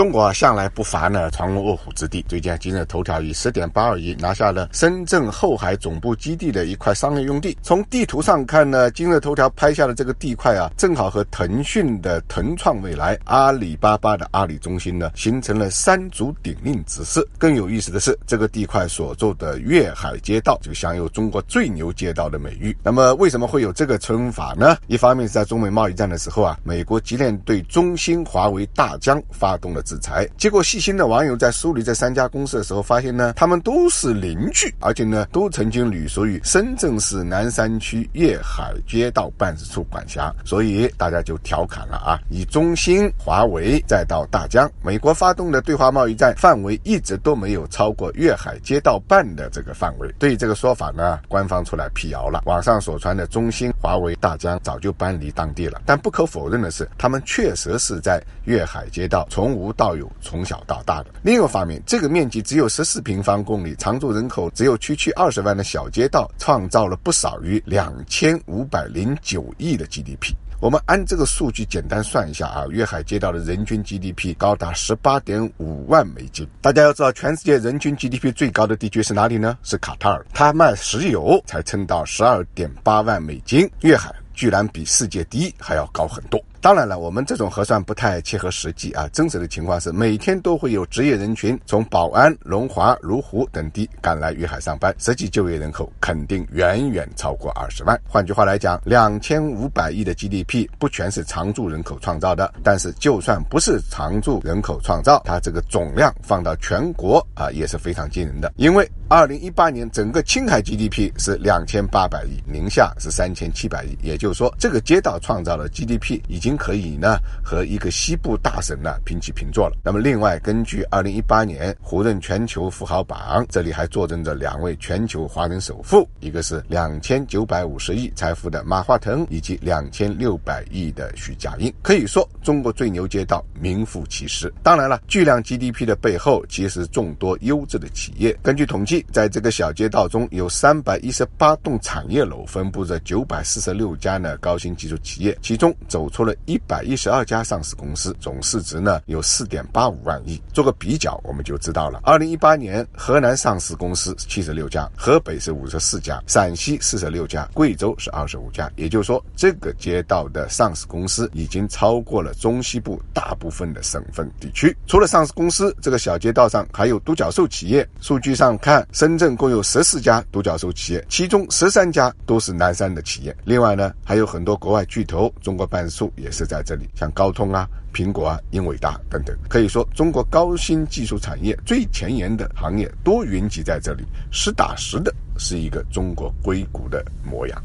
中国啊，向来不乏呢藏龙卧虎之地。最近，今日头条以十点八二亿拿下了深圳后海总部基地的一块商业用地。从地图上看呢，今日头条拍下的这个地块啊，正好和腾讯的腾创未来、阿里巴巴的阿里中心呢，形成了三足鼎立之势。更有意思的是，这个地块所做的粤海街道就享有中国最牛街道的美誉。那么，为什么会有这个称法呢？一方面是在中美贸易战的时候啊，美国急练对中兴、华为、大疆发动了。制裁，结果细心的网友在梳理这三家公司的时候，发现呢，他们都是邻居，而且呢，都曾经隶属于深圳市南山区粤海街道办事处管辖，所以大家就调侃了啊，以中兴、华为再到大疆，美国发动的对华贸易战范围一直都没有超过粤海街道办的这个范围。对于这个说法呢，官方出来辟谣了，网上所传的中兴、华为、大疆早就搬离当地了，但不可否认的是，他们确实是在粤海街道从无。到有，从小到大的。另一方面，这个面积只有十四平方公里、常住人口只有区区二十万的小街道，创造了不少于两千五百零九亿的 GDP。我们按这个数据简单算一下啊，粤海街道的人均 GDP 高达十八点五万美金。大家要知道，全世界人均 GDP 最高的地区是哪里呢？是卡塔尔，它卖石油才撑到十二点八万美金。粤海居然比世界第一还要高很多。当然了，我们这种核算不太切合实际啊。真实的情况是，每天都会有职业人群从宝安、龙华、芜湖等地赶来粤海上班，实际就业人口肯定远远超过二十万。换句话来讲，两千五百亿的 GDP 不全是常住人口创造的，但是就算不是常住人口创造，它这个总量放到全国啊也是非常惊人的。因为二零一八年整个青海 GDP 是两千八百亿，宁夏是三千七百亿，也就是说，这个街道创造的 GDP 已经。可以呢和一个西部大省呢平起平坐了。那么另外，根据二零一八年胡润全球富豪榜，这里还坐镇着两位全球华人首富，一个是两千九百五十亿财富的马化腾，以及两千六百亿的许家印。可以说，中国最牛街道名副其实。当然了，巨量 GDP 的背后，其实众多优质的企业。根据统计，在这个小街道中有三百一十八栋产业楼，分布着九百四十六家呢高新技术企业，其中走出了。一百一十二家上市公司，总市值呢有四点八五万亿。做个比较，我们就知道了。二零一八年，河南上市公司七十六家，河北是五十四家，陕西四十六家，贵州是二十五家。也就是说，这个街道的上市公司已经超过了中西部大部分的省份地区。除了上市公司，这个小街道上还有独角兽企业。数据上看，深圳共有十四家独角兽企业，其中十三家都是南山的企业。另外呢，还有很多国外巨头，中国半数也。是在这里，像高通啊、苹果啊、英伟达等等，可以说中国高新技术产业最前沿的行业都云集在这里，实打实的是一个中国硅谷的模样。